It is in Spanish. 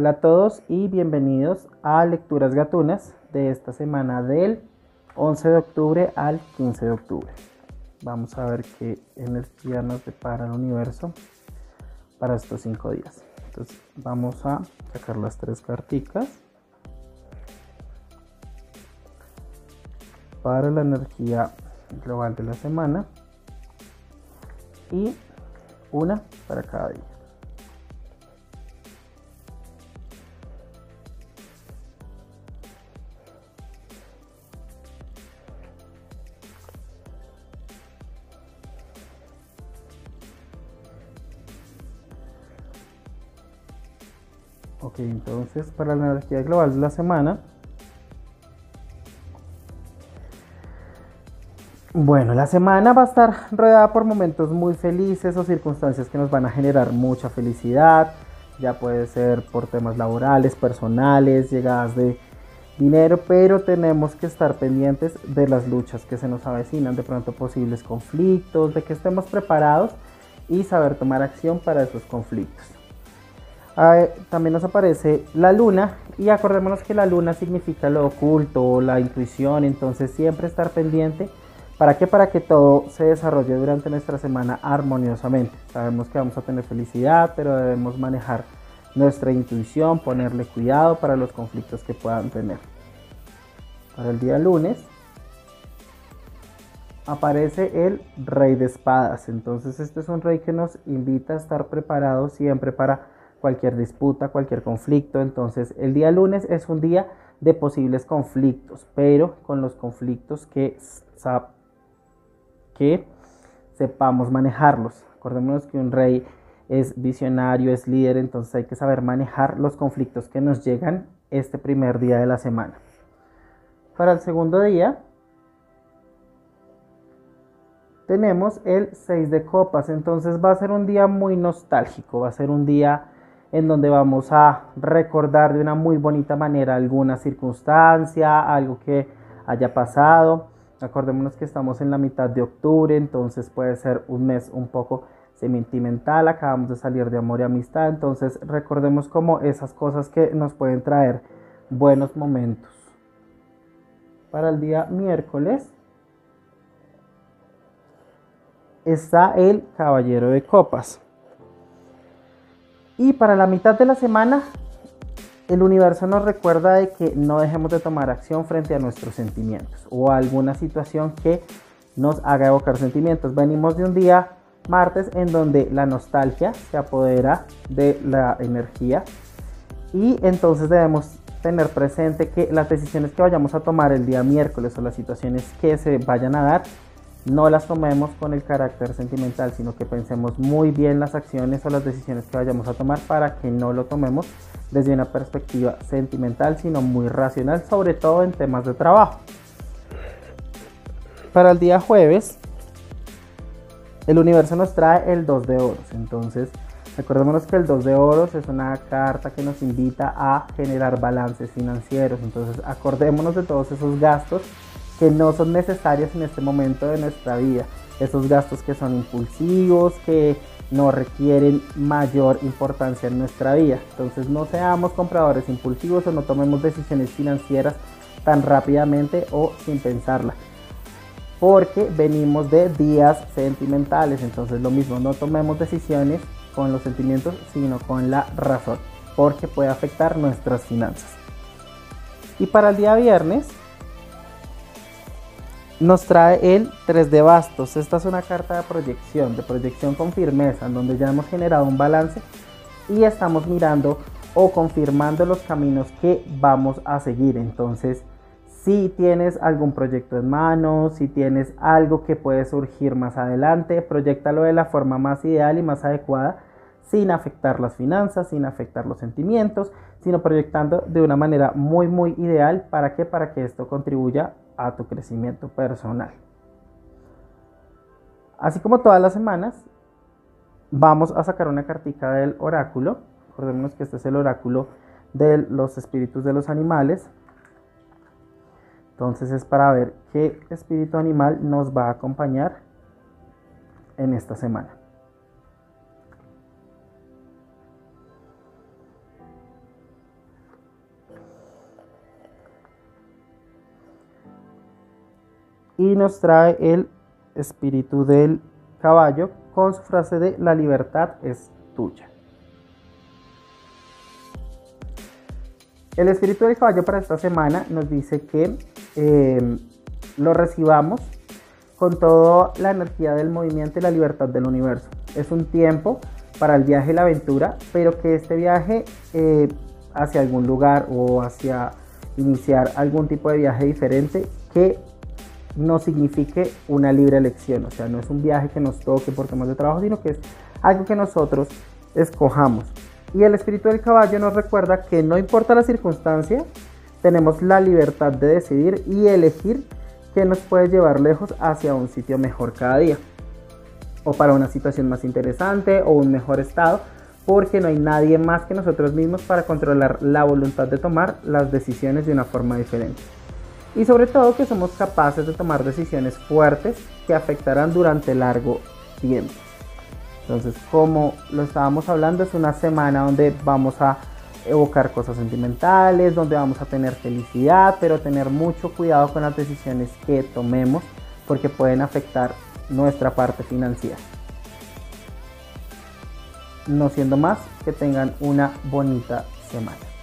Hola a todos y bienvenidos a Lecturas Gatunas de esta semana del 11 de octubre al 15 de octubre. Vamos a ver qué energía nos depara el universo para estos cinco días. Entonces vamos a sacar las tres carticas para la energía global de la semana y una para cada día. Ok, entonces para la energía global de la semana. Bueno, la semana va a estar rodeada por momentos muy felices o circunstancias que nos van a generar mucha felicidad. Ya puede ser por temas laborales, personales, llegadas de dinero, pero tenemos que estar pendientes de las luchas que se nos avecinan, de pronto posibles conflictos, de que estemos preparados y saber tomar acción para esos conflictos también nos aparece la luna y acordémonos que la luna significa lo oculto, la intuición, entonces siempre estar pendiente. ¿Para qué? Para que todo se desarrolle durante nuestra semana armoniosamente. Sabemos que vamos a tener felicidad, pero debemos manejar nuestra intuición, ponerle cuidado para los conflictos que puedan tener. Para el día lunes aparece el rey de espadas. Entonces este es un rey que nos invita a estar preparados siempre para cualquier disputa, cualquier conflicto. Entonces el día lunes es un día de posibles conflictos, pero con los conflictos que, sepamos manejarlos. Acordémonos que un rey es visionario, es líder, entonces hay que saber manejar los conflictos que nos llegan este primer día de la semana. Para el segundo día tenemos el 6 de copas, entonces va a ser un día muy nostálgico, va a ser un día en donde vamos a recordar de una muy bonita manera alguna circunstancia, algo que haya pasado. Acordémonos que estamos en la mitad de octubre, entonces puede ser un mes un poco sentimental, acabamos de salir de amor y amistad, entonces recordemos como esas cosas que nos pueden traer buenos momentos. Para el día miércoles está el caballero de copas. Y para la mitad de la semana, el universo nos recuerda de que no dejemos de tomar acción frente a nuestros sentimientos o alguna situación que nos haga evocar sentimientos. Venimos de un día martes en donde la nostalgia se apodera de la energía y entonces debemos tener presente que las decisiones que vayamos a tomar el día miércoles o las situaciones que se vayan a dar no las tomemos con el carácter sentimental, sino que pensemos muy bien las acciones o las decisiones que vayamos a tomar para que no lo tomemos desde una perspectiva sentimental, sino muy racional, sobre todo en temas de trabajo. Para el día jueves, el universo nos trae el 2 de oros, entonces recordémonos que el 2 de oros es una carta que nos invita a generar balances financieros, entonces acordémonos de todos esos gastos que no son necesarias en este momento de nuestra vida. Esos gastos que son impulsivos, que no requieren mayor importancia en nuestra vida. Entonces no seamos compradores impulsivos o no tomemos decisiones financieras tan rápidamente o sin pensarla. Porque venimos de días sentimentales. Entonces lo mismo, no tomemos decisiones con los sentimientos, sino con la razón. Porque puede afectar nuestras finanzas. Y para el día viernes nos trae el 3 de bastos. Esta es una carta de proyección, de proyección con firmeza, en donde ya hemos generado un balance y estamos mirando o confirmando los caminos que vamos a seguir. Entonces, si tienes algún proyecto en mano, si tienes algo que puede surgir más adelante, proyectalo de la forma más ideal y más adecuada, sin afectar las finanzas, sin afectar los sentimientos, sino proyectando de una manera muy, muy ideal. ¿Para qué? Para que esto contribuya a tu crecimiento personal. Así como todas las semanas, vamos a sacar una cartica del oráculo. Recordemos que este es el oráculo de los espíritus de los animales. Entonces es para ver qué espíritu animal nos va a acompañar en esta semana. Y nos trae el espíritu del caballo con su frase de la libertad es tuya. El espíritu del caballo para esta semana nos dice que eh, lo recibamos con toda la energía del movimiento y la libertad del universo. Es un tiempo para el viaje y la aventura, pero que este viaje eh, hacia algún lugar o hacia iniciar algún tipo de viaje diferente que no signifique una libre elección, o sea, no es un viaje que nos toque por temas de trabajo, sino que es algo que nosotros escojamos. Y el espíritu del caballo nos recuerda que no importa la circunstancia, tenemos la libertad de decidir y elegir qué nos puede llevar lejos hacia un sitio mejor cada día, o para una situación más interesante o un mejor estado, porque no hay nadie más que nosotros mismos para controlar la voluntad de tomar las decisiones de una forma diferente y sobre todo que somos capaces de tomar decisiones fuertes que afectarán durante largo tiempo. Entonces, como lo estábamos hablando, es una semana donde vamos a evocar cosas sentimentales, donde vamos a tener felicidad, pero tener mucho cuidado con las decisiones que tomemos porque pueden afectar nuestra parte financiera. No siendo más, que tengan una bonita semana.